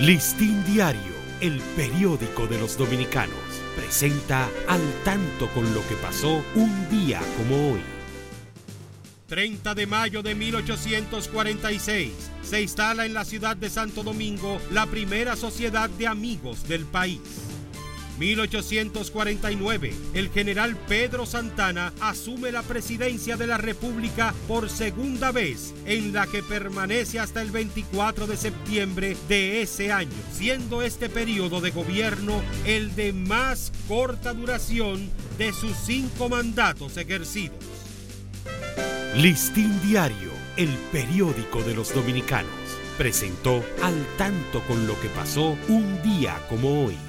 Listín Diario, el periódico de los dominicanos, presenta al tanto con lo que pasó un día como hoy. 30 de mayo de 1846 se instala en la ciudad de Santo Domingo la primera sociedad de amigos del país. 1849, el general Pedro Santana asume la presidencia de la República por segunda vez, en la que permanece hasta el 24 de septiembre de ese año, siendo este periodo de gobierno el de más corta duración de sus cinco mandatos ejercidos. Listín Diario, el periódico de los dominicanos, presentó al tanto con lo que pasó un día como hoy.